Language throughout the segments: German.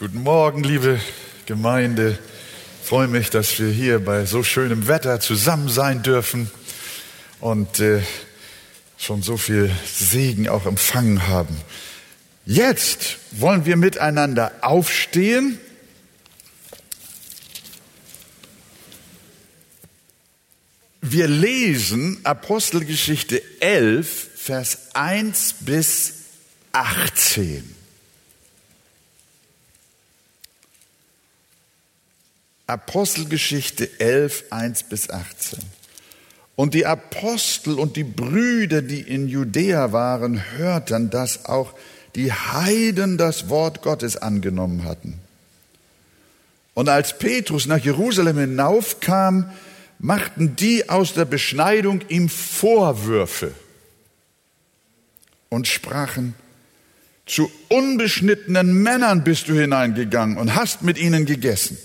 Guten Morgen, liebe Gemeinde. Ich freue mich, dass wir hier bei so schönem Wetter zusammen sein dürfen und äh, schon so viel Segen auch empfangen haben. Jetzt wollen wir miteinander aufstehen. Wir lesen Apostelgeschichte 11, Vers 1 bis 18. Apostelgeschichte 11, 1 bis 18. Und die Apostel und die Brüder, die in Judäa waren, hörten, dass auch die Heiden das Wort Gottes angenommen hatten. Und als Petrus nach Jerusalem hinaufkam, machten die aus der Beschneidung ihm Vorwürfe und sprachen, zu unbeschnittenen Männern bist du hineingegangen und hast mit ihnen gegessen.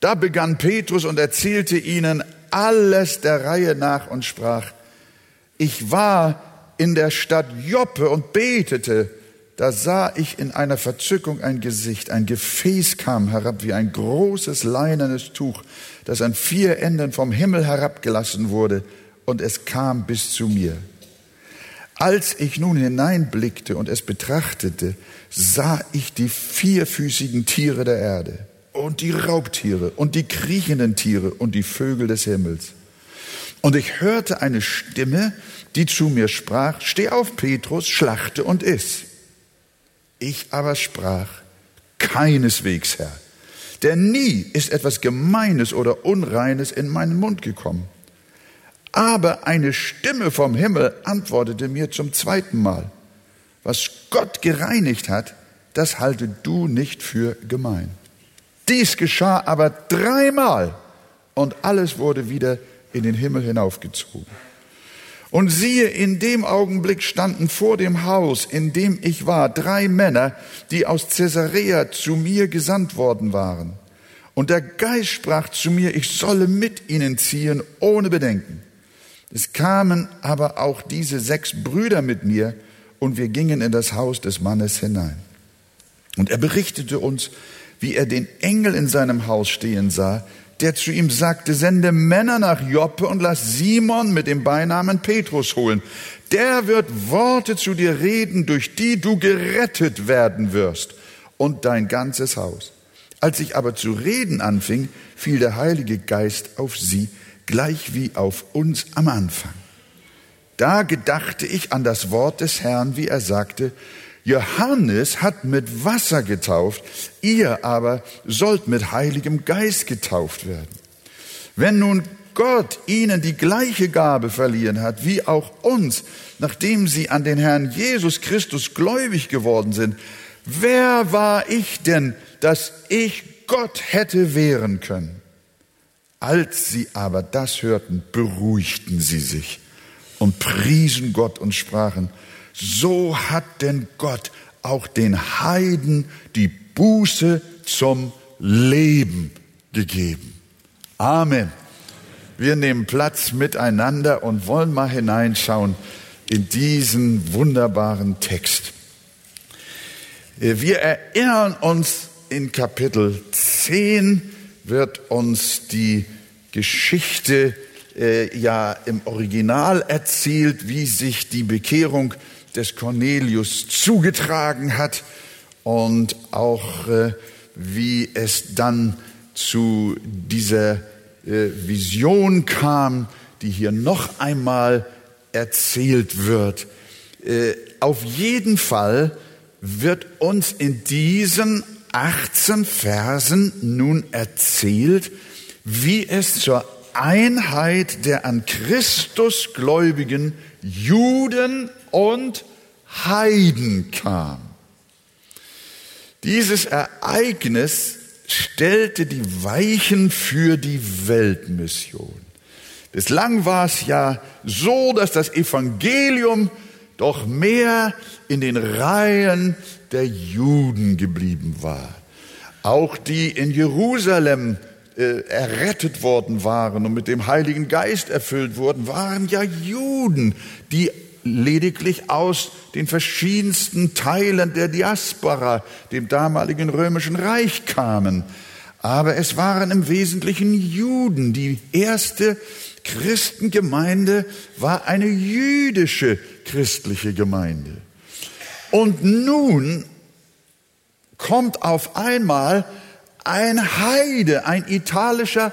Da begann Petrus und erzählte ihnen alles der Reihe nach und sprach, ich war in der Stadt Joppe und betete, da sah ich in einer Verzückung ein Gesicht, ein Gefäß kam herab wie ein großes leinernes Tuch, das an vier Enden vom Himmel herabgelassen wurde, und es kam bis zu mir. Als ich nun hineinblickte und es betrachtete, sah ich die vierfüßigen Tiere der Erde und die Raubtiere und die kriechenden Tiere und die Vögel des Himmels. Und ich hörte eine Stimme, die zu mir sprach, steh auf, Petrus, schlachte und iss. Ich aber sprach, keineswegs, Herr, denn nie ist etwas Gemeines oder Unreines in meinen Mund gekommen. Aber eine Stimme vom Himmel antwortete mir zum zweiten Mal, was Gott gereinigt hat, das halte du nicht für gemein. Dies geschah aber dreimal und alles wurde wieder in den Himmel hinaufgezogen. Und siehe, in dem Augenblick standen vor dem Haus, in dem ich war, drei Männer, die aus Caesarea zu mir gesandt worden waren. Und der Geist sprach zu mir, ich solle mit ihnen ziehen, ohne Bedenken. Es kamen aber auch diese sechs Brüder mit mir, und wir gingen in das Haus des Mannes hinein. Und er berichtete uns, wie er den Engel in seinem Haus stehen sah, der zu ihm sagte, sende Männer nach Joppe und lass Simon mit dem Beinamen Petrus holen. Der wird Worte zu dir reden, durch die du gerettet werden wirst und dein ganzes Haus. Als ich aber zu reden anfing, fiel der Heilige Geist auf sie, gleich wie auf uns am Anfang. Da gedachte ich an das Wort des Herrn, wie er sagte, Johannes hat mit Wasser getauft, ihr aber sollt mit Heiligem Geist getauft werden. Wenn nun Gott ihnen die gleiche Gabe verliehen hat, wie auch uns, nachdem sie an den Herrn Jesus Christus gläubig geworden sind, wer war ich denn, dass ich Gott hätte wehren können? Als sie aber das hörten, beruhigten sie sich und priesen Gott und sprachen, so hat denn Gott auch den Heiden die Buße zum Leben gegeben. Amen. Wir nehmen Platz miteinander und wollen mal hineinschauen in diesen wunderbaren Text. Wir erinnern uns, in Kapitel 10 wird uns die Geschichte äh, ja im Original erzählt, wie sich die Bekehrung des Cornelius zugetragen hat und auch äh, wie es dann zu dieser äh, Vision kam, die hier noch einmal erzählt wird. Äh, auf jeden Fall wird uns in diesen 18 Versen nun erzählt, wie es zur Einheit der an Christus gläubigen Juden und Heiden kam. Dieses Ereignis stellte die Weichen für die Weltmission. Bislang war es ja so, dass das Evangelium doch mehr in den Reihen der Juden geblieben war. Auch die in Jerusalem äh, errettet worden waren und mit dem Heiligen Geist erfüllt wurden, waren ja Juden, die lediglich aus den verschiedensten Teilen der Diaspora, dem damaligen römischen Reich kamen. Aber es waren im Wesentlichen Juden. Die erste Christengemeinde war eine jüdische christliche Gemeinde. Und nun kommt auf einmal ein Heide, ein italischer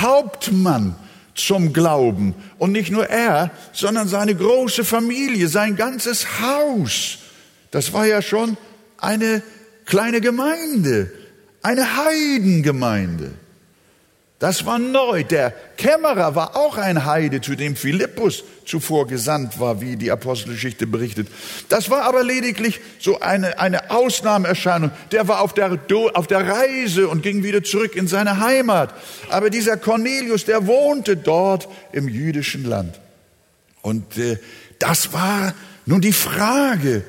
Hauptmann zum Glauben. Und nicht nur er, sondern seine große Familie, sein ganzes Haus. Das war ja schon eine kleine Gemeinde, eine Heidengemeinde. Das war neu. Der Kämmerer war auch ein Heide, zu dem Philippus zuvor gesandt war, wie die Apostelgeschichte berichtet. Das war aber lediglich so eine, eine Ausnahmeerscheinung. Der war auf der, auf der Reise und ging wieder zurück in seine Heimat. Aber dieser Cornelius, der wohnte dort im jüdischen Land. Und äh, das war nun die Frage,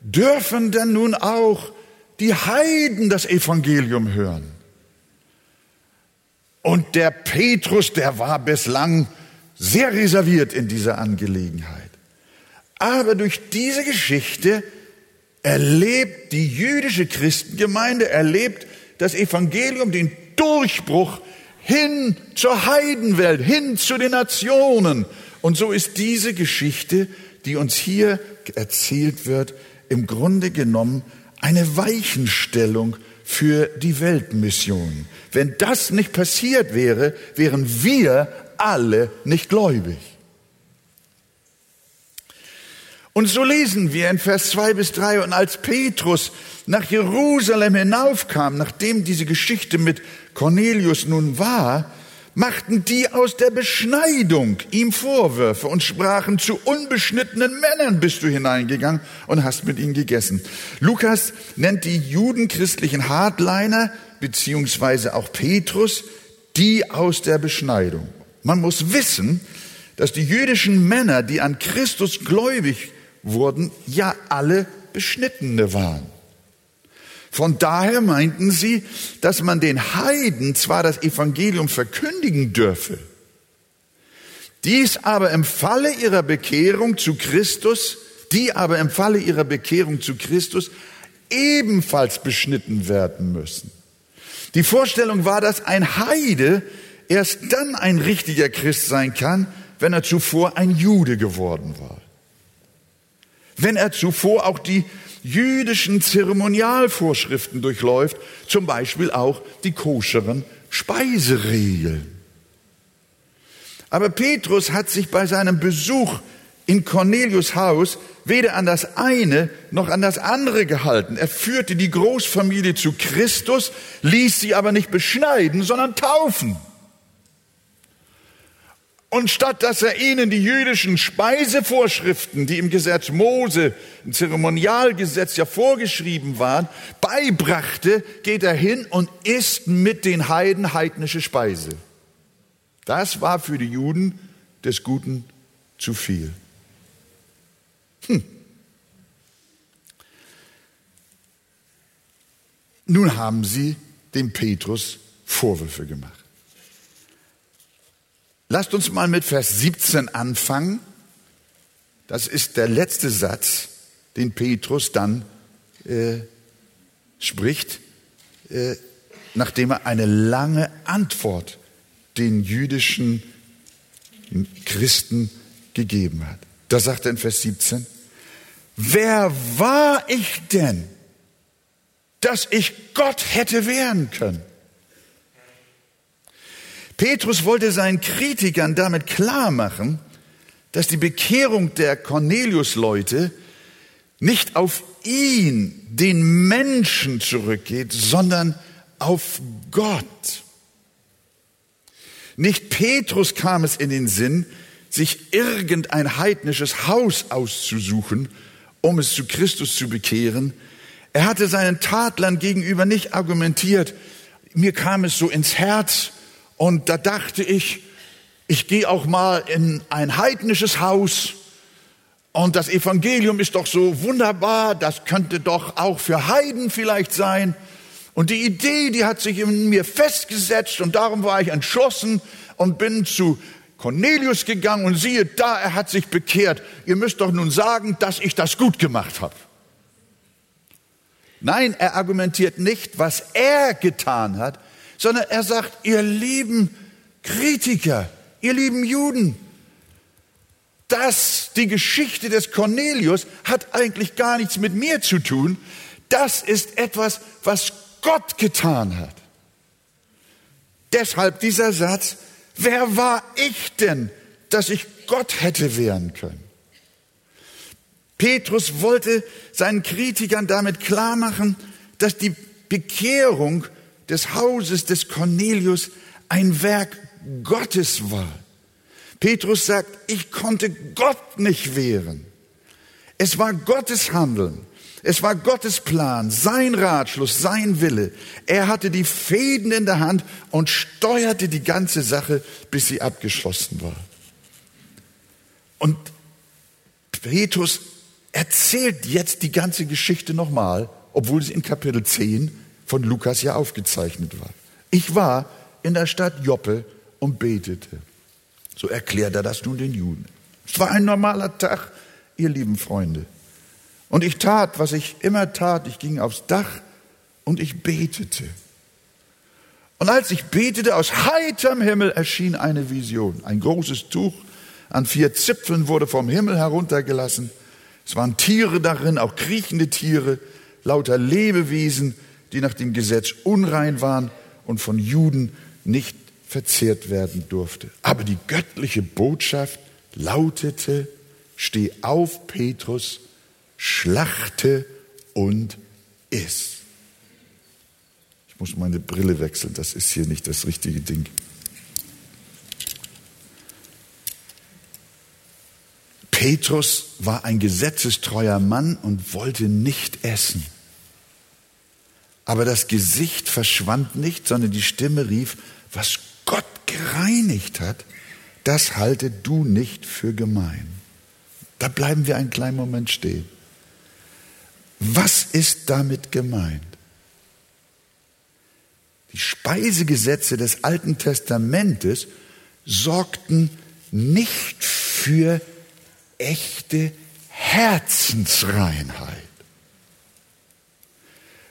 dürfen denn nun auch die Heiden das Evangelium hören? Und der Petrus, der war bislang sehr reserviert in dieser Angelegenheit. Aber durch diese Geschichte erlebt die jüdische Christengemeinde, erlebt das Evangelium den Durchbruch hin zur Heidenwelt, hin zu den Nationen. Und so ist diese Geschichte, die uns hier erzählt wird, im Grunde genommen eine Weichenstellung für die Weltmission. Wenn das nicht passiert wäre, wären wir alle nicht gläubig. Und so lesen wir in Vers zwei bis drei und als Petrus nach Jerusalem hinaufkam, nachdem diese Geschichte mit Cornelius nun war, machten die aus der Beschneidung ihm Vorwürfe und sprachen, zu unbeschnittenen Männern bist du hineingegangen und hast mit ihnen gegessen. Lukas nennt die judenchristlichen Hardliner, beziehungsweise auch Petrus, die aus der Beschneidung. Man muss wissen, dass die jüdischen Männer, die an Christus gläubig wurden, ja alle Beschnittene waren. Von daher meinten sie, dass man den Heiden zwar das Evangelium verkündigen dürfe, dies aber im Falle ihrer Bekehrung zu Christus, die aber im Falle ihrer Bekehrung zu Christus ebenfalls beschnitten werden müssen. Die Vorstellung war, dass ein Heide erst dann ein richtiger Christ sein kann, wenn er zuvor ein Jude geworden war. Wenn er zuvor auch die jüdischen Zeremonialvorschriften durchläuft, zum Beispiel auch die koscheren Speiseregeln. Aber Petrus hat sich bei seinem Besuch in Cornelius Haus weder an das eine noch an das andere gehalten. Er führte die Großfamilie zu Christus, ließ sie aber nicht beschneiden, sondern taufen. Und statt dass er ihnen die jüdischen Speisevorschriften, die im Gesetz Mose, im Zeremonialgesetz ja vorgeschrieben waren, beibrachte, geht er hin und isst mit den Heiden heidnische Speise. Das war für die Juden des Guten zu viel. Hm. Nun haben sie dem Petrus Vorwürfe gemacht. Lasst uns mal mit Vers 17 anfangen. Das ist der letzte Satz, den Petrus dann äh, spricht, äh, nachdem er eine lange Antwort den jüdischen Christen gegeben hat. Da sagt er in Vers 17, wer war ich denn, dass ich Gott hätte wehren können? Petrus wollte seinen Kritikern damit klar machen, dass die Bekehrung der Cornelius-Leute nicht auf ihn, den Menschen zurückgeht, sondern auf Gott. Nicht Petrus kam es in den Sinn, sich irgendein heidnisches Haus auszusuchen, um es zu Christus zu bekehren. Er hatte seinen Tatlern gegenüber nicht argumentiert, mir kam es so ins Herz, und da dachte ich, ich gehe auch mal in ein heidnisches Haus und das Evangelium ist doch so wunderbar, das könnte doch auch für Heiden vielleicht sein. Und die Idee, die hat sich in mir festgesetzt und darum war ich entschlossen und bin zu Cornelius gegangen und siehe da, er hat sich bekehrt. Ihr müsst doch nun sagen, dass ich das gut gemacht habe. Nein, er argumentiert nicht, was er getan hat, sondern er sagt, ihr lieben Kritiker, ihr lieben Juden, das, die Geschichte des Cornelius hat eigentlich gar nichts mit mir zu tun. Das ist etwas, was Gott getan hat. Deshalb dieser Satz, wer war ich denn, dass ich Gott hätte wehren können? Petrus wollte seinen Kritikern damit klarmachen, dass die Bekehrung des Hauses des Cornelius ein Werk Gottes war. Petrus sagt, ich konnte Gott nicht wehren. Es war Gottes Handeln. Es war Gottes Plan, sein Ratschluss, sein Wille. Er hatte die Fäden in der Hand und steuerte die ganze Sache, bis sie abgeschlossen war. Und Petrus erzählt jetzt die ganze Geschichte nochmal, obwohl sie in Kapitel 10 von Lukas ja aufgezeichnet war. Ich war in der Stadt Joppe und betete. So erklärt er das nun den Juden. Es war ein normaler Tag, ihr lieben Freunde. Und ich tat, was ich immer tat. Ich ging aufs Dach und ich betete. Und als ich betete, aus heiterem Himmel erschien eine Vision. Ein großes Tuch an vier Zipfeln wurde vom Himmel heruntergelassen. Es waren Tiere darin, auch kriechende Tiere, lauter Lebewesen, die nach dem Gesetz unrein waren und von Juden nicht verzehrt werden durfte. Aber die göttliche Botschaft lautete, steh auf, Petrus, schlachte und iss. Ich muss meine Brille wechseln, das ist hier nicht das richtige Ding. Petrus war ein gesetzestreuer Mann und wollte nicht essen. Aber das Gesicht verschwand nicht, sondern die Stimme rief, was Gott gereinigt hat, das halte du nicht für gemein. Da bleiben wir einen kleinen Moment stehen. Was ist damit gemeint? Die Speisegesetze des Alten Testamentes sorgten nicht für echte Herzensreinheit,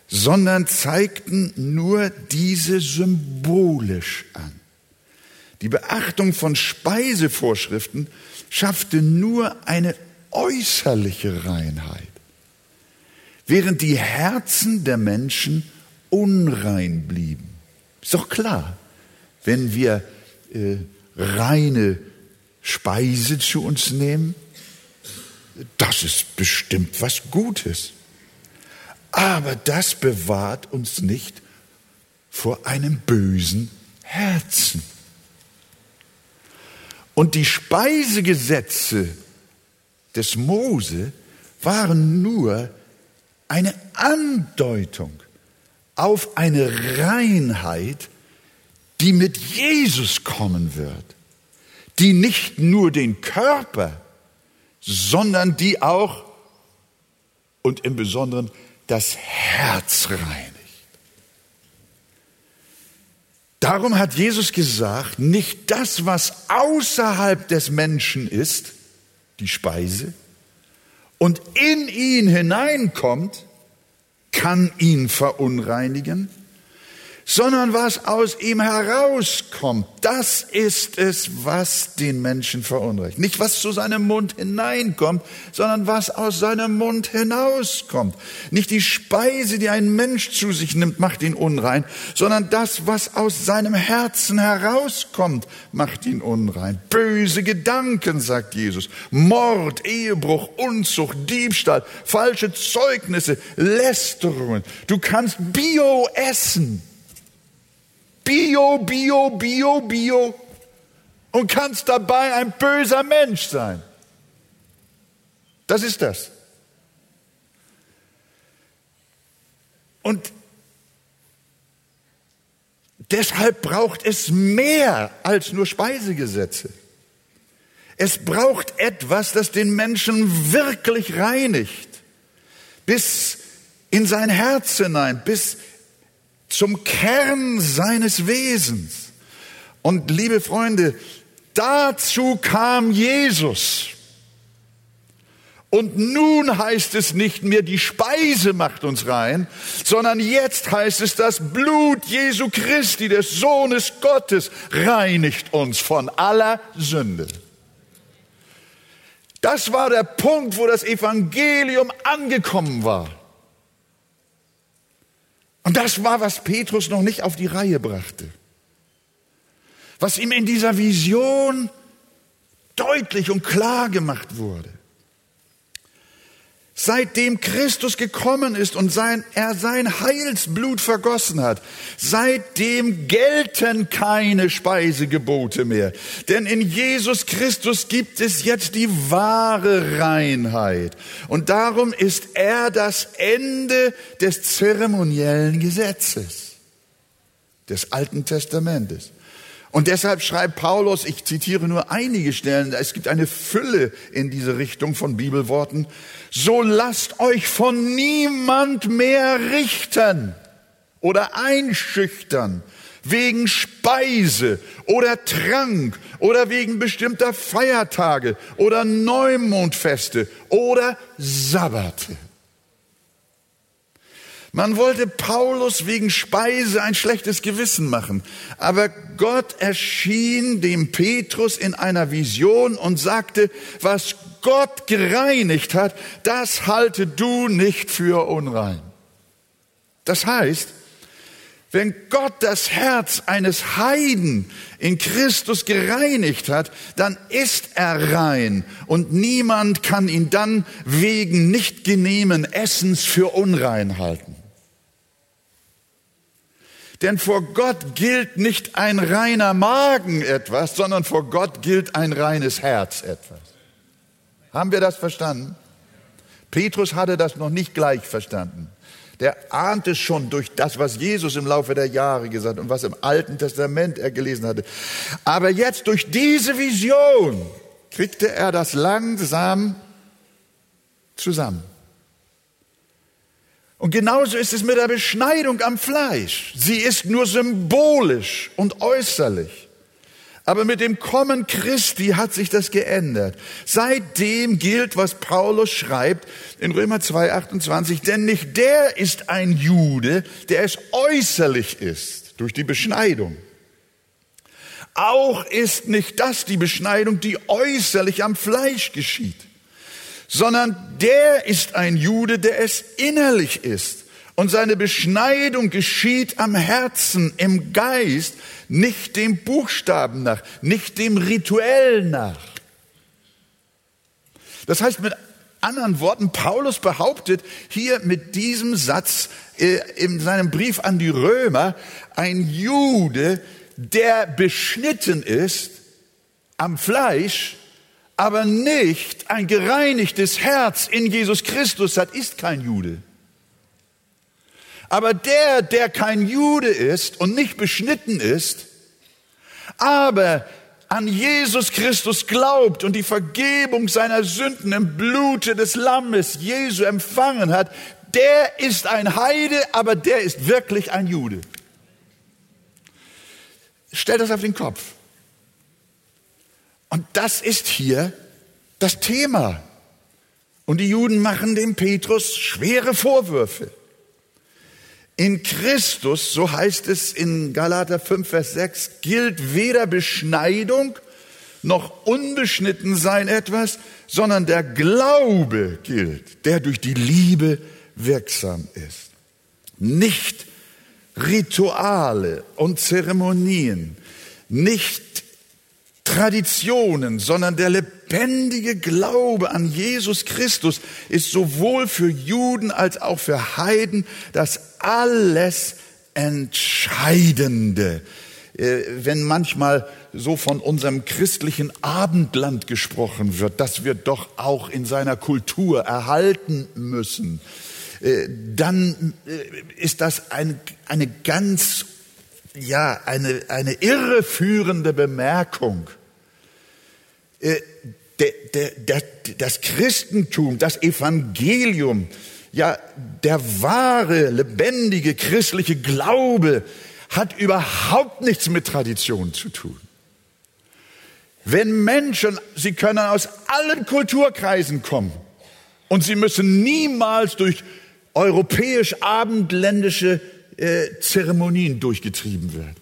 sondern zeigten nur diese symbolisch an. Die Beachtung von Speisevorschriften schaffte nur eine äußerliche Reinheit, während die Herzen der Menschen unrein blieben. Ist doch klar, wenn wir äh, reine Speise zu uns nehmen, das ist bestimmt was Gutes. Aber das bewahrt uns nicht vor einem bösen Herzen. Und die Speisegesetze des Mose waren nur eine Andeutung auf eine Reinheit, die mit Jesus kommen wird die nicht nur den Körper, sondern die auch und im Besonderen das Herz reinigt. Darum hat Jesus gesagt, nicht das, was außerhalb des Menschen ist, die Speise, und in ihn hineinkommt, kann ihn verunreinigen, sondern was aus ihm herauskommt, das ist es, was den Menschen verunreinigt. Nicht was zu seinem Mund hineinkommt, sondern was aus seinem Mund hinauskommt. Nicht die Speise, die ein Mensch zu sich nimmt, macht ihn unrein, sondern das, was aus seinem Herzen herauskommt, macht ihn unrein. Böse Gedanken, sagt Jesus. Mord, Ehebruch, Unzucht, Diebstahl, falsche Zeugnisse, Lästerungen. Du kannst Bio essen Bio, Bio, Bio, Bio und kannst dabei ein böser Mensch sein. Das ist das. Und deshalb braucht es mehr als nur Speisegesetze. Es braucht etwas, das den Menschen wirklich reinigt, bis in sein Herz hinein, bis zum Kern seines Wesens. Und liebe Freunde, dazu kam Jesus. Und nun heißt es nicht mehr, die Speise macht uns rein, sondern jetzt heißt es, das Blut Jesu Christi, des Sohnes Gottes, reinigt uns von aller Sünde. Das war der Punkt, wo das Evangelium angekommen war. Und das war, was Petrus noch nicht auf die Reihe brachte. Was ihm in dieser Vision deutlich und klar gemacht wurde. Seitdem Christus gekommen ist und sein, er sein Heilsblut vergossen hat, seitdem gelten keine Speisegebote mehr. Denn in Jesus Christus gibt es jetzt die wahre Reinheit. Und darum ist er das Ende des zeremoniellen Gesetzes, des Alten Testamentes. Und deshalb schreibt Paulus, ich zitiere nur einige Stellen, es gibt eine Fülle in diese Richtung von Bibelworten, so lasst euch von niemand mehr richten oder einschüchtern wegen Speise oder Trank oder wegen bestimmter Feiertage oder Neumondfeste oder Sabbate. Man wollte Paulus wegen Speise ein schlechtes Gewissen machen, aber Gott erschien dem Petrus in einer Vision und sagte, was Gott gereinigt hat, das halte du nicht für unrein. Das heißt, wenn Gott das Herz eines Heiden in Christus gereinigt hat, dann ist er rein und niemand kann ihn dann wegen nicht genehmen Essens für unrein halten. Denn vor Gott gilt nicht ein reiner Magen etwas, sondern vor Gott gilt ein reines Herz etwas. Haben wir das verstanden? Petrus hatte das noch nicht gleich verstanden. Der ahnte schon durch das, was Jesus im Laufe der Jahre gesagt und was im Alten Testament er gelesen hatte. Aber jetzt durch diese Vision kriegte er das langsam zusammen. Und genauso ist es mit der Beschneidung am Fleisch. Sie ist nur symbolisch und äußerlich. Aber mit dem Kommen Christi hat sich das geändert. Seitdem gilt, was Paulus schreibt in Römer 2, 28, denn nicht der ist ein Jude, der es äußerlich ist, durch die Beschneidung. Auch ist nicht das die Beschneidung, die äußerlich am Fleisch geschieht sondern der ist ein Jude, der es innerlich ist. Und seine Beschneidung geschieht am Herzen, im Geist, nicht dem Buchstaben nach, nicht dem Rituell nach. Das heißt mit anderen Worten, Paulus behauptet hier mit diesem Satz äh, in seinem Brief an die Römer, ein Jude, der beschnitten ist am Fleisch, aber nicht ein gereinigtes Herz in Jesus Christus hat, ist kein Jude. Aber der, der kein Jude ist und nicht beschnitten ist, aber an Jesus Christus glaubt und die Vergebung seiner Sünden im Blute des Lammes Jesu empfangen hat, der ist ein Heide, aber der ist wirklich ein Jude. Stell das auf den Kopf. Und das ist hier das Thema. Und die Juden machen dem Petrus schwere Vorwürfe. In Christus, so heißt es in Galater 5, Vers 6, gilt weder Beschneidung noch unbeschnitten sein etwas, sondern der Glaube gilt, der durch die Liebe wirksam ist. Nicht Rituale und Zeremonien, nicht Traditionen, sondern der lebendige Glaube an Jesus Christus ist sowohl für Juden als auch für Heiden das alles Entscheidende. Äh, wenn manchmal so von unserem christlichen Abendland gesprochen wird, das wir doch auch in seiner Kultur erhalten müssen, äh, dann äh, ist das eine, eine ganz, ja, eine, eine irreführende Bemerkung das Christentum, das Evangelium, ja, der wahre, lebendige christliche Glaube hat überhaupt nichts mit Tradition zu tun. Wenn Menschen, sie können aus allen Kulturkreisen kommen und sie müssen niemals durch europäisch-abendländische äh, Zeremonien durchgetrieben werden.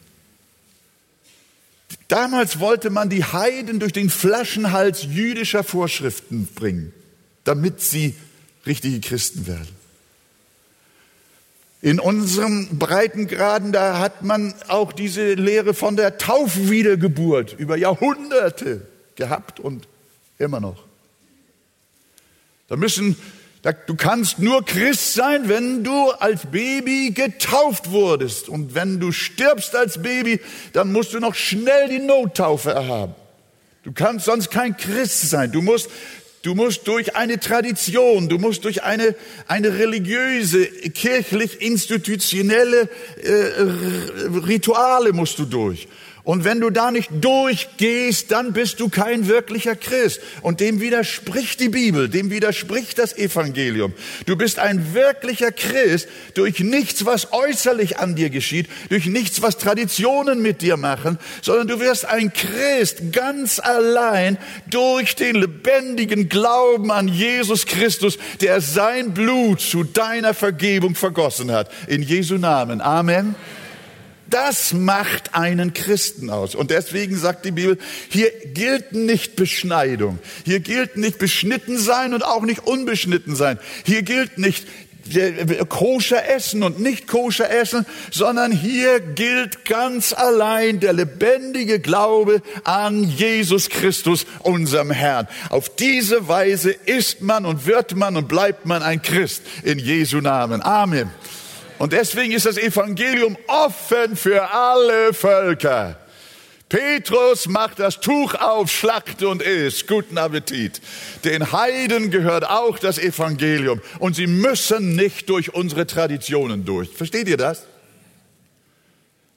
Damals wollte man die Heiden durch den Flaschenhals jüdischer Vorschriften bringen, damit sie richtige Christen werden. In unserem Breitengraden, da hat man auch diese Lehre von der Taufwiedergeburt über Jahrhunderte gehabt und immer noch. Da müssen, du kannst nur Christ sein, wenn du als Baby getauft wurdest. Und wenn du stirbst als Baby, dann musst du noch schnell die Nottaufe erhaben. Du kannst sonst kein Christ sein. Du musst Du musst durch eine Tradition, du musst durch eine, eine religiöse, kirchlich institutionelle äh, Rituale musst du durch. Und wenn du da nicht durchgehst, dann bist du kein wirklicher Christ. Und dem widerspricht die Bibel, dem widerspricht das Evangelium. Du bist ein wirklicher Christ durch nichts, was äußerlich an dir geschieht, durch nichts, was Traditionen mit dir machen, sondern du wirst ein Christ ganz allein durch den lebendigen Glauben an Jesus Christus, der sein Blut zu deiner Vergebung vergossen hat. In Jesu Namen. Amen. Das macht einen Christen aus. Und deswegen sagt die Bibel, hier gilt nicht Beschneidung. Hier gilt nicht beschnitten sein und auch nicht unbeschnitten sein. Hier gilt nicht koscher essen und nicht koscher essen, sondern hier gilt ganz allein der lebendige Glaube an Jesus Christus, unserem Herrn. Auf diese Weise ist man und wird man und bleibt man ein Christ in Jesu Namen. Amen. Und deswegen ist das Evangelium offen für alle Völker. Petrus macht das Tuch auf, schlachte und isst. Guten Appetit. Den Heiden gehört auch das Evangelium. Und sie müssen nicht durch unsere Traditionen durch. Versteht ihr das?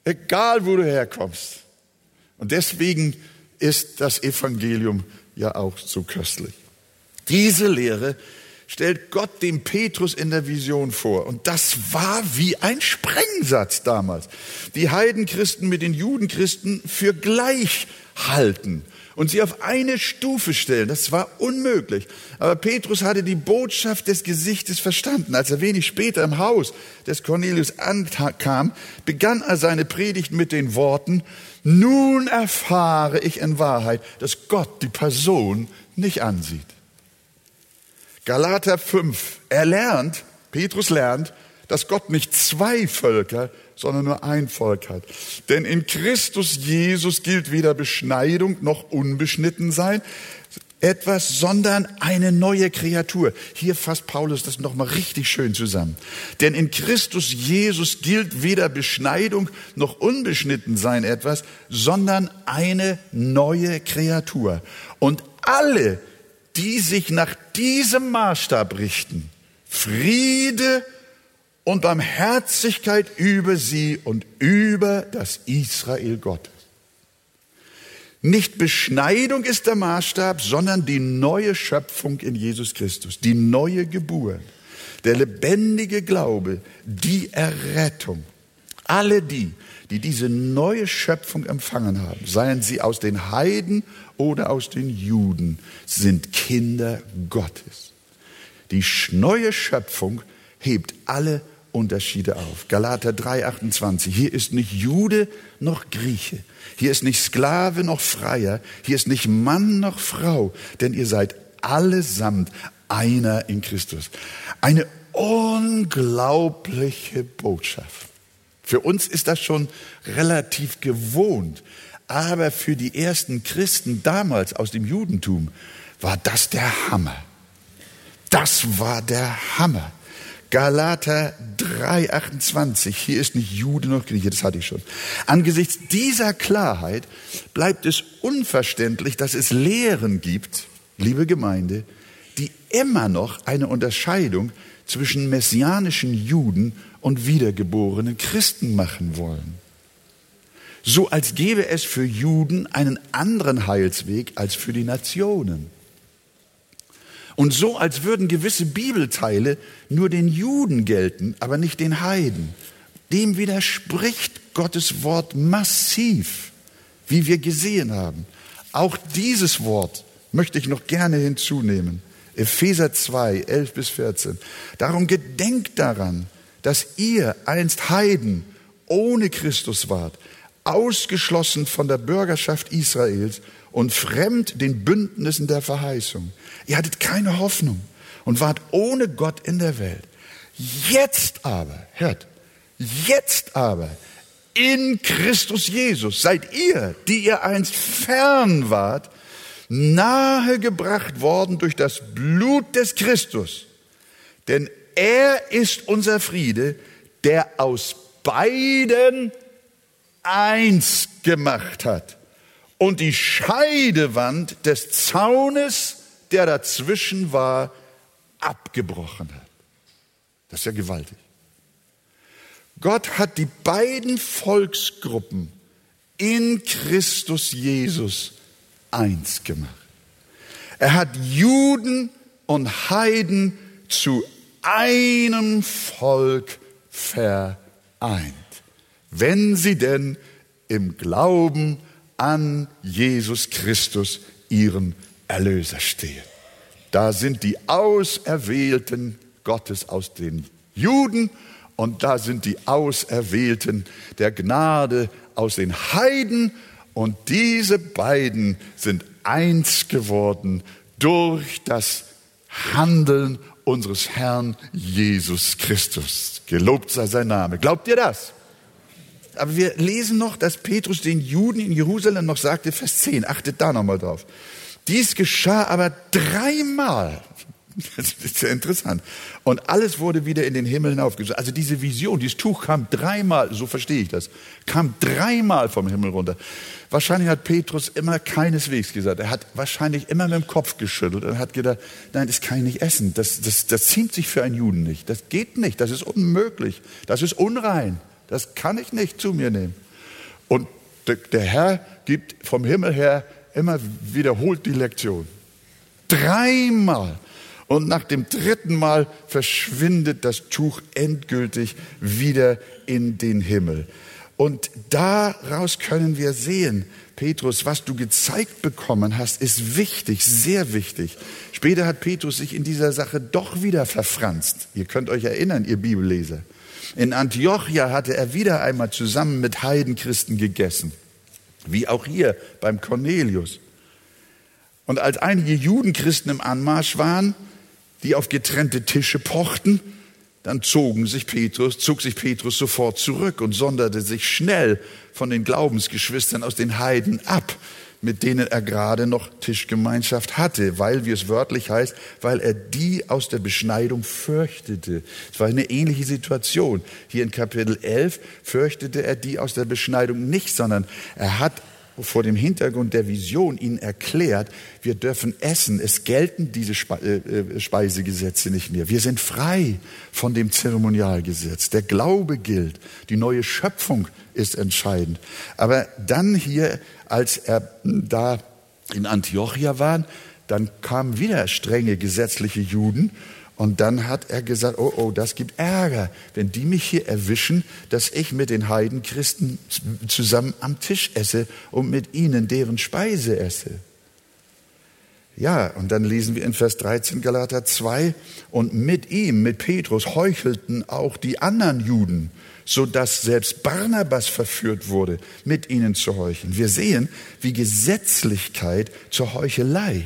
Egal, wo du herkommst. Und deswegen ist das Evangelium ja auch so köstlich. Diese Lehre stellt Gott dem Petrus in der Vision vor. Und das war wie ein Sprengsatz damals. Die Heidenchristen mit den Judenchristen für gleich halten und sie auf eine Stufe stellen. Das war unmöglich. Aber Petrus hatte die Botschaft des Gesichtes verstanden. Als er wenig später im Haus des Cornelius ankam, begann er seine Predigt mit den Worten, nun erfahre ich in Wahrheit, dass Gott die Person nicht ansieht. Galater 5. Er lernt, Petrus lernt, dass Gott nicht zwei Völker, sondern nur ein Volk hat. Denn in Christus Jesus gilt weder Beschneidung noch unbeschnitten sein etwas, sondern eine neue Kreatur. Hier fasst Paulus das nochmal richtig schön zusammen. Denn in Christus Jesus gilt weder Beschneidung noch unbeschnitten sein etwas, sondern eine neue Kreatur. Und alle, die sich nach diesem Maßstab richten. Friede und Barmherzigkeit über sie und über das Israel Gottes. Nicht Beschneidung ist der Maßstab, sondern die neue Schöpfung in Jesus Christus, die neue Geburt, der lebendige Glaube, die Errettung. Alle die, die diese neue Schöpfung empfangen haben, seien sie aus den Heiden oder aus den Juden, sind Kinder Gottes. Die neue Schöpfung hebt alle Unterschiede auf. Galater 3:28. Hier ist nicht Jude noch Grieche. Hier ist nicht Sklave noch Freier. Hier ist nicht Mann noch Frau. Denn ihr seid allesamt einer in Christus. Eine unglaubliche Botschaft. Für uns ist das schon relativ gewohnt. Aber für die ersten Christen damals aus dem Judentum war das der Hammer. Das war der Hammer. Galater 3,28. Hier ist nicht Jude noch Grieche, das hatte ich schon. Angesichts dieser Klarheit bleibt es unverständlich, dass es Lehren gibt, liebe Gemeinde, die immer noch eine Unterscheidung zwischen messianischen Juden und wiedergeborenen Christen machen wollen. So als gäbe es für Juden einen anderen Heilsweg als für die Nationen. Und so als würden gewisse Bibelteile nur den Juden gelten, aber nicht den Heiden. Dem widerspricht Gottes Wort massiv, wie wir gesehen haben. Auch dieses Wort möchte ich noch gerne hinzunehmen. Epheser 2, 11 bis 14. Darum gedenkt daran, dass ihr einst Heiden ohne Christus wart, ausgeschlossen von der Bürgerschaft Israels und fremd den Bündnissen der Verheißung. Ihr hattet keine Hoffnung und wart ohne Gott in der Welt. Jetzt aber, hört, jetzt aber in Christus Jesus seid ihr, die ihr einst fern wart, nahegebracht worden durch das Blut des Christus. Denn er ist unser Friede, der aus beiden eins gemacht hat und die Scheidewand des Zaunes, der dazwischen war, abgebrochen hat. Das ist ja gewaltig. Gott hat die beiden Volksgruppen in Christus Jesus eins gemacht. Er hat Juden und Heiden zu einem Volk vereint, wenn sie denn im Glauben an Jesus Christus, ihren Erlöser, stehen. Da sind die Auserwählten Gottes aus den Juden und da sind die Auserwählten der Gnade aus den Heiden und diese beiden sind eins geworden durch das Handeln unseres Herrn Jesus Christus. Gelobt sei sein Name. Glaubt ihr das? Aber wir lesen noch, dass Petrus den Juden in Jerusalem noch sagte, Vers 10, achtet da nochmal drauf. Dies geschah aber dreimal. Das ist sehr interessant. Und alles wurde wieder in den Himmel hinaufgesetzt. Also diese Vision, dieses Tuch kam dreimal, so verstehe ich das, kam dreimal vom Himmel runter. Wahrscheinlich hat Petrus immer keineswegs gesagt. Er hat wahrscheinlich immer mit dem Kopf geschüttelt und hat gedacht, nein, das kann ich nicht essen. Das, das, das ziemt sich für einen Juden nicht. Das geht nicht. Das ist unmöglich. Das ist unrein. Das kann ich nicht zu mir nehmen. Und der, der Herr gibt vom Himmel her immer wiederholt die Lektion. Dreimal. Und nach dem dritten Mal verschwindet das Tuch endgültig wieder in den Himmel. Und daraus können wir sehen, Petrus, was du gezeigt bekommen hast, ist wichtig, sehr wichtig. Später hat Petrus sich in dieser Sache doch wieder verfranst. Ihr könnt euch erinnern, ihr Bibelleser. In Antiochia hatte er wieder einmal zusammen mit Heidenchristen gegessen, wie auch hier beim Cornelius. Und als einige Judenchristen im Anmarsch waren, die auf getrennte Tische pochten, dann zogen sich Petrus, zog sich Petrus sofort zurück und sonderte sich schnell von den Glaubensgeschwistern aus den Heiden ab, mit denen er gerade noch Tischgemeinschaft hatte, weil, wie es wörtlich heißt, weil er die aus der Beschneidung fürchtete. Es war eine ähnliche Situation. Hier in Kapitel 11 fürchtete er die aus der Beschneidung nicht, sondern er hat vor dem Hintergrund der Vision ihnen erklärt, wir dürfen essen, es gelten diese äh, äh, Speisegesetze nicht mehr. Wir sind frei von dem Zeremonialgesetz. Der Glaube gilt, die neue Schöpfung ist entscheidend. Aber dann hier, als er da in Antiochia war, dann kamen wieder strenge gesetzliche Juden und dann hat er gesagt, oh, oh, das gibt Ärger, wenn die mich hier erwischen, dass ich mit den Heidenchristen zusammen am Tisch esse und mit ihnen deren Speise esse. Ja, und dann lesen wir in Vers 13 Galater 2, und mit ihm, mit Petrus, heuchelten auch die anderen Juden, so dass selbst Barnabas verführt wurde, mit ihnen zu heucheln. Wir sehen, wie Gesetzlichkeit zur Heuchelei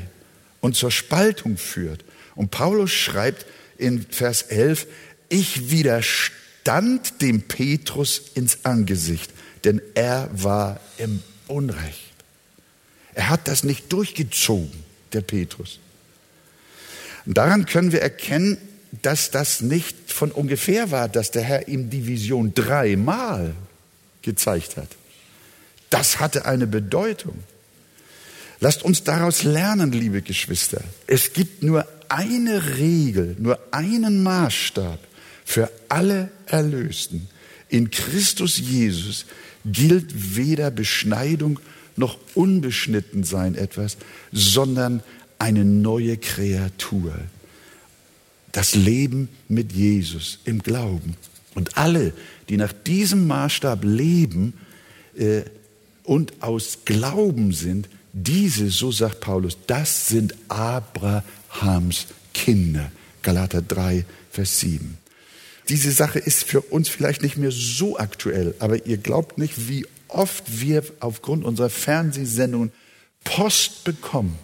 und zur Spaltung führt. Und Paulus schreibt in Vers 11, ich widerstand dem Petrus ins Angesicht, denn er war im Unrecht. Er hat das nicht durchgezogen, der Petrus. Und daran können wir erkennen, dass das nicht von ungefähr war, dass der Herr ihm die Vision dreimal gezeigt hat. Das hatte eine Bedeutung. Lasst uns daraus lernen, liebe Geschwister. Es gibt nur eine Regel, nur einen Maßstab für alle Erlösten. In Christus Jesus gilt weder Beschneidung noch Unbeschnittensein etwas, sondern eine neue Kreatur. Das Leben mit Jesus im Glauben. Und alle, die nach diesem Maßstab leben äh, und aus Glauben sind, diese, so sagt Paulus, das sind Abrahams Kinder. Galater 3, Vers 7. Diese Sache ist für uns vielleicht nicht mehr so aktuell, aber ihr glaubt nicht, wie oft wir aufgrund unserer Fernsehsendungen Post bekommen.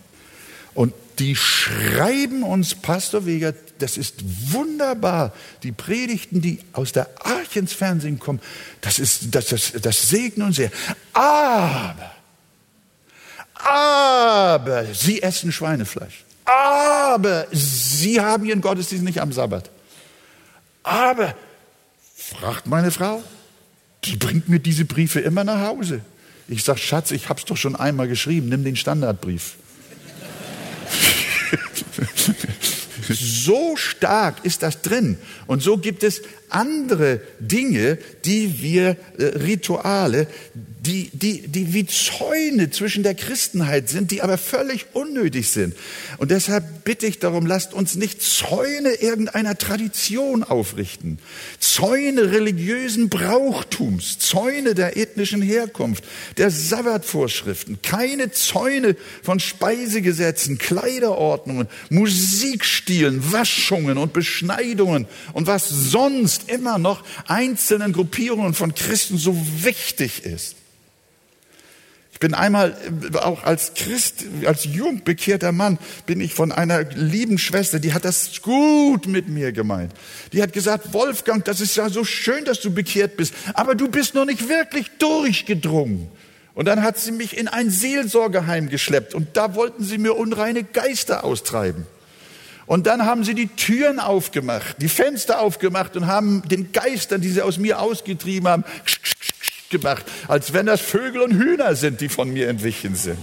Und die schreiben uns, Pastor Weger, das ist wunderbar. Die Predigten, die aus der Arche ins Fernsehen kommen, das, ist, das, das, das segnen uns sehr. Aber, aber, sie essen Schweinefleisch. Aber, sie haben ihren Gottesdienst nicht am Sabbat. Aber, fragt meine Frau, die bringt mir diese Briefe immer nach Hause. Ich sage, Schatz, ich habe es doch schon einmal geschrieben, nimm den Standardbrief. so stark ist das drin. Und so gibt es andere Dinge, die wir, äh, Rituale, die, die, die wie Zäune zwischen der Christenheit sind, die aber völlig unnötig sind. Und deshalb bitte ich darum, lasst uns nicht Zäune irgendeiner Tradition aufrichten, Zäune religiösen Brauchtums, Zäune der ethnischen Herkunft, der Sabbatvorschriften, keine Zäune von Speisegesetzen, Kleiderordnungen, Musikstilen, Waschungen und Beschneidungen und was sonst immer noch einzelnen Gruppierungen von Christen so wichtig ist bin einmal äh, auch als Christ, als jung bekehrter Mann, bin ich von einer lieben Schwester, die hat das gut mit mir gemeint. Die hat gesagt, Wolfgang, das ist ja so schön, dass du bekehrt bist, aber du bist noch nicht wirklich durchgedrungen. Und dann hat sie mich in ein Seelsorgeheim geschleppt und da wollten sie mir unreine Geister austreiben. Und dann haben sie die Türen aufgemacht, die Fenster aufgemacht und haben den Geistern, die sie aus mir ausgetrieben haben, gemacht, als wenn das Vögel und Hühner sind, die von mir entwichen sind.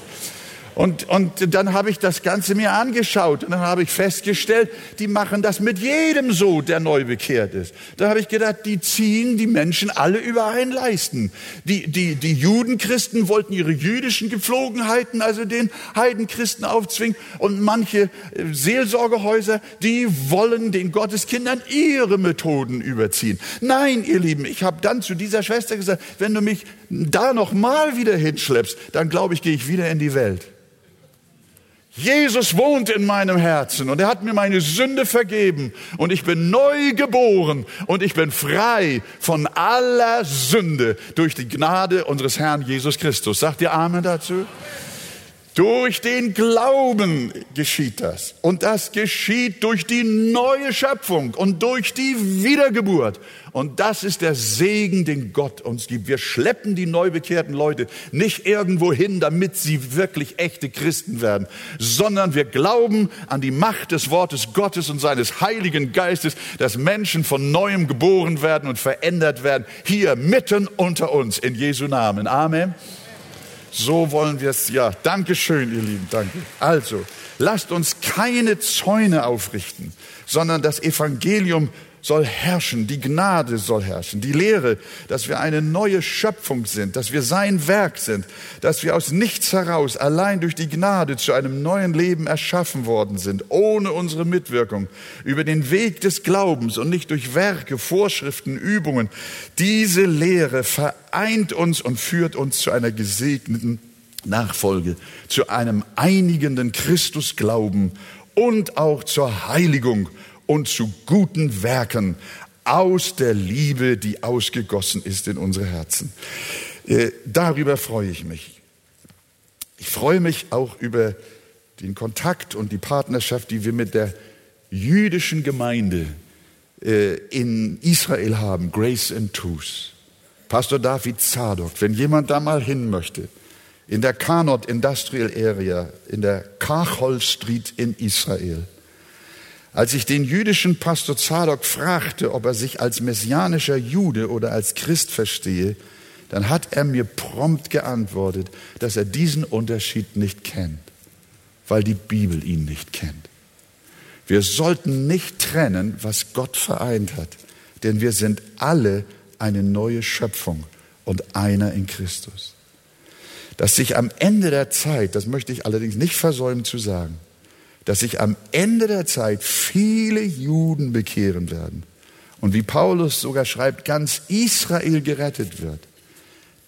Und, und dann habe ich das Ganze mir angeschaut und dann habe ich festgestellt, die machen das mit jedem so, der neu bekehrt ist. Da habe ich gedacht, die ziehen die Menschen alle über einen Leisten. Die, die, die Judenchristen wollten ihre jüdischen Gepflogenheiten, also den Heidenchristen aufzwingen und manche äh, Seelsorgehäuser, die wollen den Gotteskindern ihre Methoden überziehen. Nein, ihr Lieben, ich habe dann zu dieser Schwester gesagt, wenn du mich da noch mal wieder hinschleppst, dann glaube ich, gehe ich wieder in die Welt. Jesus wohnt in meinem Herzen und er hat mir meine Sünde vergeben und ich bin neu geboren und ich bin frei von aller Sünde durch die Gnade unseres Herrn Jesus Christus. Sagt ihr Amen dazu? Durch den Glauben geschieht das. Und das geschieht durch die neue Schöpfung und durch die Wiedergeburt. Und das ist der Segen, den Gott uns gibt. Wir schleppen die neu bekehrten Leute nicht irgendwo hin, damit sie wirklich echte Christen werden, sondern wir glauben an die Macht des Wortes Gottes und seines Heiligen Geistes, dass Menschen von neuem geboren werden und verändert werden, hier mitten unter uns, in Jesu Namen. Amen. So wollen wir es, ja. Dankeschön, ihr Lieben, danke. Also, lasst uns keine Zäune aufrichten, sondern das Evangelium soll herrschen, die Gnade soll herrschen, die Lehre, dass wir eine neue Schöpfung sind, dass wir sein Werk sind, dass wir aus nichts heraus allein durch die Gnade zu einem neuen Leben erschaffen worden sind, ohne unsere Mitwirkung, über den Weg des Glaubens und nicht durch Werke, Vorschriften, Übungen. Diese Lehre vereint uns und führt uns zu einer gesegneten Nachfolge, zu einem einigenden Christusglauben und auch zur Heiligung und zu guten Werken aus der Liebe, die ausgegossen ist in unsere Herzen. Äh, darüber freue ich mich. Ich freue mich auch über den Kontakt und die Partnerschaft, die wir mit der jüdischen Gemeinde äh, in Israel haben, Grace and Truth. Pastor David Zadok, wenn jemand da mal hin möchte, in der Kanot Industrial Area, in der Kachol Street in Israel, als ich den jüdischen Pastor Zadok fragte, ob er sich als messianischer Jude oder als Christ verstehe, dann hat er mir prompt geantwortet, dass er diesen Unterschied nicht kennt, weil die Bibel ihn nicht kennt. Wir sollten nicht trennen, was Gott vereint hat, denn wir sind alle eine neue Schöpfung und einer in Christus. Dass sich am Ende der Zeit, das möchte ich allerdings nicht versäumen zu sagen, dass sich am Ende der Zeit viele Juden bekehren werden. Und wie Paulus sogar schreibt, ganz Israel gerettet wird.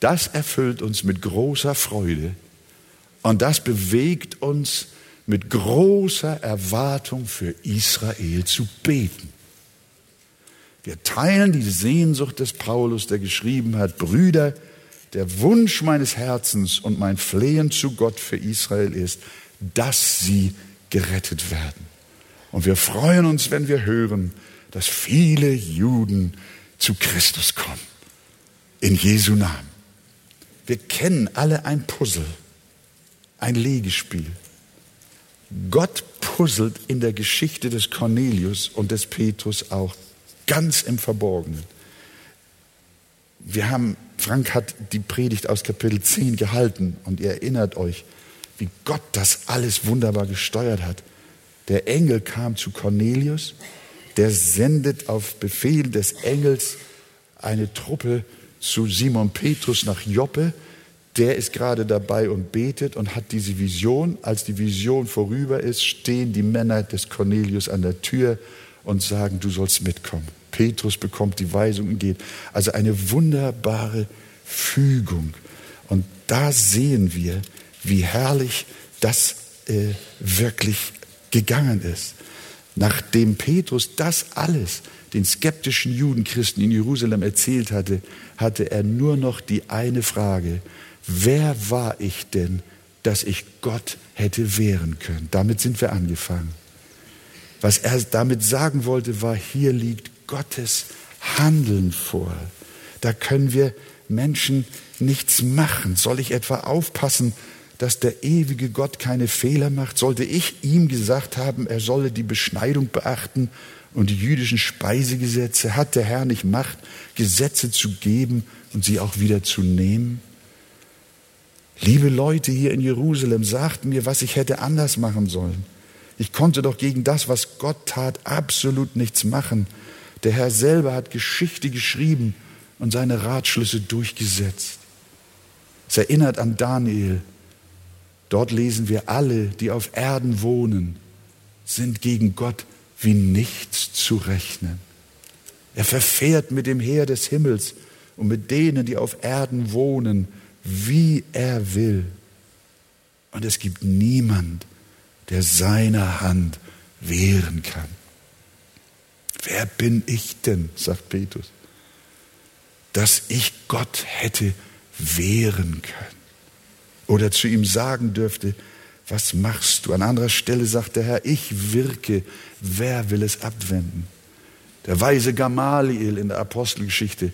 Das erfüllt uns mit großer Freude Und das bewegt uns mit großer Erwartung für Israel zu beten. Wir teilen die Sehnsucht des Paulus, der geschrieben hat, Brüder, der Wunsch meines Herzens und mein Flehen zu Gott für Israel ist, dass sie gerettet werden. Und wir freuen uns, wenn wir hören, dass viele Juden zu Christus kommen. In Jesu Namen. Wir kennen alle ein Puzzle, ein Legespiel. Gott puzzelt in der Geschichte des Cornelius und des Petrus auch ganz im Verborgenen. Wir haben, Frank hat die Predigt aus Kapitel 10 gehalten und ihr erinnert euch, wie Gott das alles wunderbar gesteuert hat. Der Engel kam zu Cornelius, der sendet auf Befehl des Engels eine Truppe zu Simon Petrus nach Joppe. Der ist gerade dabei und betet und hat diese Vision. Als die Vision vorüber ist, stehen die Männer des Cornelius an der Tür und sagen, du sollst mitkommen. Petrus bekommt die Weisung und geht. Also eine wunderbare Fügung. Und da sehen wir, wie herrlich das äh, wirklich gegangen ist. Nachdem Petrus das alles den skeptischen Judenchristen in Jerusalem erzählt hatte, hatte er nur noch die eine Frage, wer war ich denn, dass ich Gott hätte wehren können? Damit sind wir angefangen. Was er damit sagen wollte, war, hier liegt Gottes Handeln vor. Da können wir Menschen nichts machen. Soll ich etwa aufpassen, dass der ewige Gott keine Fehler macht? Sollte ich ihm gesagt haben, er solle die Beschneidung beachten und die jüdischen Speisegesetze? Hat der Herr nicht Macht, Gesetze zu geben und sie auch wieder zu nehmen? Liebe Leute hier in Jerusalem, sagt mir, was ich hätte anders machen sollen. Ich konnte doch gegen das, was Gott tat, absolut nichts machen. Der Herr selber hat Geschichte geschrieben und seine Ratschlüsse durchgesetzt. Es erinnert an Daniel, Dort lesen wir alle, die auf Erden wohnen, sind gegen Gott wie nichts zu rechnen. Er verfährt mit dem Heer des Himmels und mit denen, die auf Erden wohnen, wie er will. Und es gibt niemand, der seiner Hand wehren kann. Wer bin ich denn, sagt Petrus, dass ich Gott hätte wehren können? Oder zu ihm sagen dürfte, was machst du? An anderer Stelle sagt der Herr, ich wirke, wer will es abwenden? Der weise Gamaliel in der Apostelgeschichte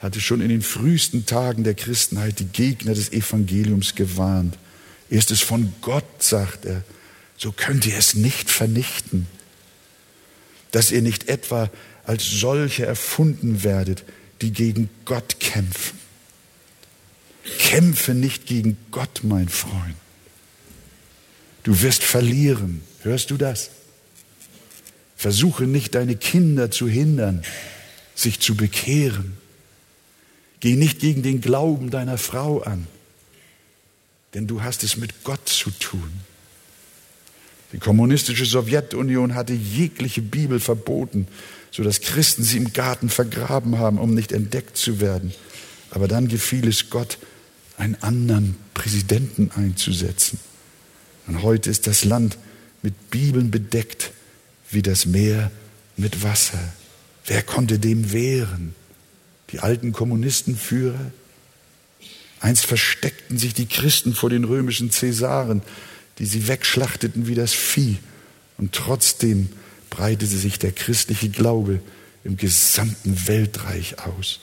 hatte schon in den frühesten Tagen der Christenheit die Gegner des Evangeliums gewarnt. Ist es von Gott, sagt er, so könnt ihr es nicht vernichten. Dass ihr nicht etwa als solche erfunden werdet, die gegen Gott kämpfen. Kämpfe nicht gegen Gott, mein Freund. Du wirst verlieren. Hörst du das? Versuche nicht deine Kinder zu hindern, sich zu bekehren. Geh nicht gegen den Glauben deiner Frau an, denn du hast es mit Gott zu tun. Die kommunistische Sowjetunion hatte jegliche Bibel verboten, sodass Christen sie im Garten vergraben haben, um nicht entdeckt zu werden. Aber dann gefiel es Gott, einen anderen Präsidenten einzusetzen. Und heute ist das Land mit Bibeln bedeckt wie das Meer mit Wasser. Wer konnte dem wehren? Die alten Kommunistenführer? Einst versteckten sich die Christen vor den römischen Cäsaren, die sie wegschlachteten wie das Vieh. Und trotzdem breitete sich der christliche Glaube im gesamten Weltreich aus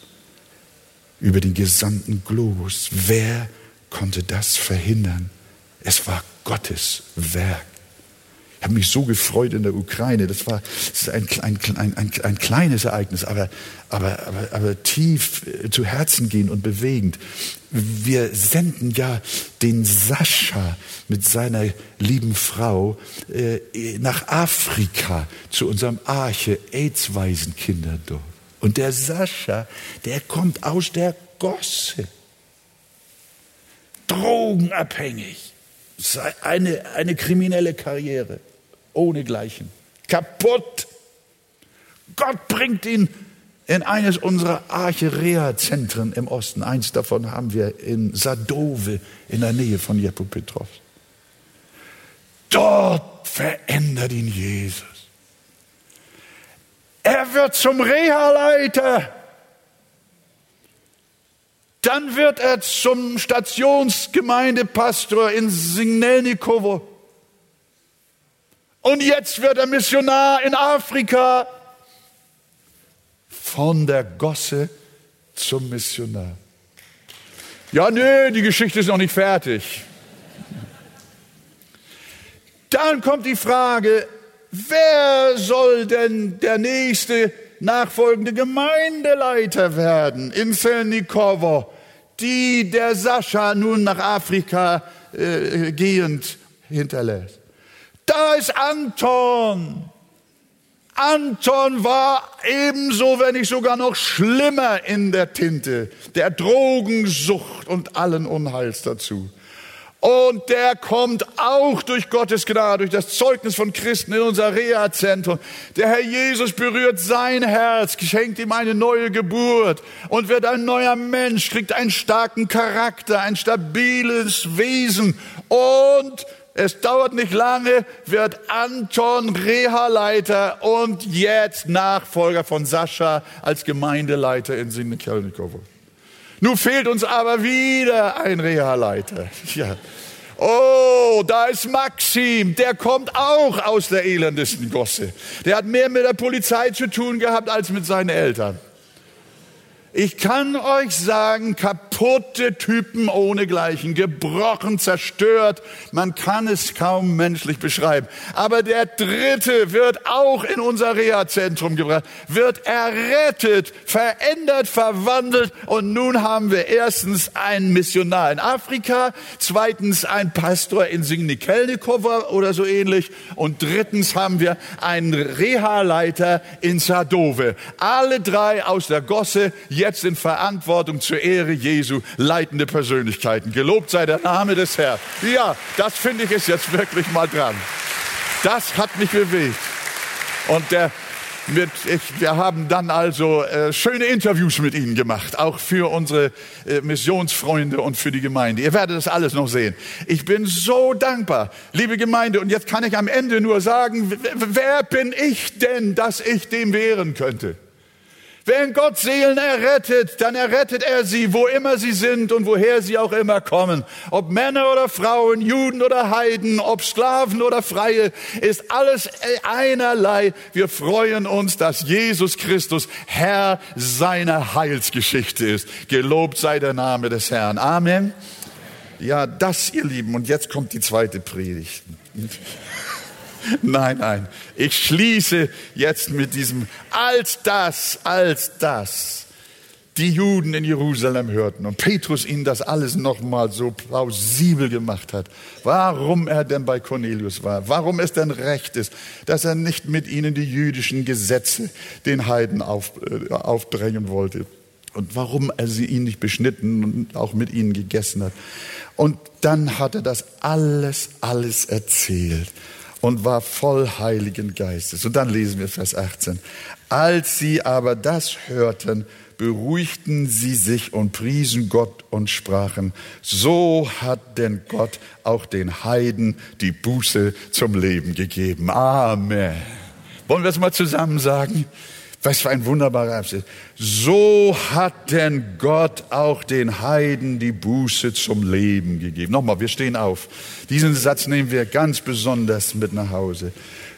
über den gesamten Globus. Wer konnte das verhindern? Es war Gottes Werk. Ich habe mich so gefreut in der Ukraine. Das war das ist ein, ein, ein, ein, kleines Ereignis, aber, aber, aber, aber tief äh, zu Herzen gehen und bewegend. Wir senden ja den Sascha mit seiner lieben Frau äh, nach Afrika zu unserem Arche AIDS-Waisenkinder-Dorf. Und der Sascha, der kommt aus der Gosse. Drogenabhängig. Eine, eine kriminelle Karriere. Ohnegleichen. Kaputt. Gott bringt ihn in eines unserer Arche-Reha-Zentren im Osten. Eins davon haben wir in Sadove in der Nähe von Jepopetrovsk. dort verändert ihn Jesus. Er wird zum Reha-Leiter. Dann wird er zum Stationsgemeindepastor in Signelnikovo. Und jetzt wird er Missionar in Afrika. Von der Gosse zum Missionar. Ja, nö, die Geschichte ist noch nicht fertig. Dann kommt die Frage, wer soll denn der nächste nachfolgende Gemeindeleiter werden in Selnikovo, die der Sascha nun nach Afrika äh, gehend hinterlässt? Da ist Anton. Anton war ebenso, wenn nicht sogar noch schlimmer in der Tinte, der Drogensucht und allen Unheils dazu. Und der kommt auch durch Gottes Gnade, durch das Zeugnis von Christen in unser Reha-Zentrum. Der Herr Jesus berührt sein Herz, schenkt ihm eine neue Geburt und wird ein neuer Mensch, kriegt einen starken Charakter, ein stabiles Wesen und es dauert nicht lange, wird Anton Reha-Leiter und jetzt Nachfolger von Sascha als Gemeindeleiter in Sinnekelnikowo. Nun fehlt uns aber wieder ein Reha-Leiter. Ja. Oh, da ist Maxim, der kommt auch aus der elendesten Gosse. Der hat mehr mit der Polizei zu tun gehabt als mit seinen Eltern. Ich kann euch sagen, kaputte Typen ohnegleichen, gebrochen, zerstört. Man kann es kaum menschlich beschreiben. Aber der dritte wird auch in unser Reha-Zentrum gebracht, wird errettet, verändert, verwandelt. Und nun haben wir erstens einen Missionar in Afrika, zweitens einen Pastor in Signikelnikova oder so ähnlich. Und drittens haben wir einen Reha-Leiter in Sadove. Alle drei aus der Gosse jetzt in Verantwortung zur Ehre Jesu leitende Persönlichkeiten. Gelobt sei der Name des Herrn. Ja, das finde ich ist jetzt wirklich mal dran. Das hat mich bewegt. Und der, mit, ich, wir haben dann also äh, schöne Interviews mit Ihnen gemacht, auch für unsere äh, Missionsfreunde und für die Gemeinde. Ihr werdet das alles noch sehen. Ich bin so dankbar, liebe Gemeinde. Und jetzt kann ich am Ende nur sagen, wer bin ich denn, dass ich dem wehren könnte? Wenn Gott Seelen errettet, dann errettet er sie, wo immer sie sind und woher sie auch immer kommen. Ob Männer oder Frauen, Juden oder Heiden, ob Sklaven oder Freie, ist alles einerlei. Wir freuen uns, dass Jesus Christus Herr seiner Heilsgeschichte ist. Gelobt sei der Name des Herrn. Amen. Ja, das, ihr Lieben. Und jetzt kommt die zweite Predigt. Nein, nein. Ich schließe jetzt mit diesem, als das, als das die Juden in Jerusalem hörten und Petrus ihnen das alles nochmal so plausibel gemacht hat, warum er denn bei Cornelius war, warum es denn recht ist, dass er nicht mit ihnen die jüdischen Gesetze den Heiden auf, äh, aufdrängen wollte und warum er sie ihn nicht beschnitten und auch mit ihnen gegessen hat. Und dann hat er das alles, alles erzählt und war voll Heiligen Geistes. Und dann lesen wir Vers 18. Als sie aber das hörten, beruhigten sie sich und priesen Gott und sprachen, so hat denn Gott auch den Heiden die Buße zum Leben gegeben. Amen. Wollen wir es mal zusammen sagen? Was für ein wunderbarer Abschnitt. So hat denn Gott auch den Heiden die Buße zum Leben gegeben. Nochmal, wir stehen auf. Diesen Satz nehmen wir ganz besonders mit nach Hause.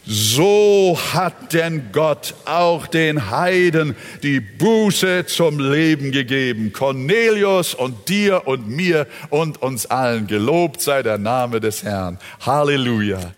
So hat denn Gott auch den Heiden die Buße zum Leben gegeben. Cornelius und dir und mir und uns allen. Gelobt sei der Name des Herrn. Halleluja.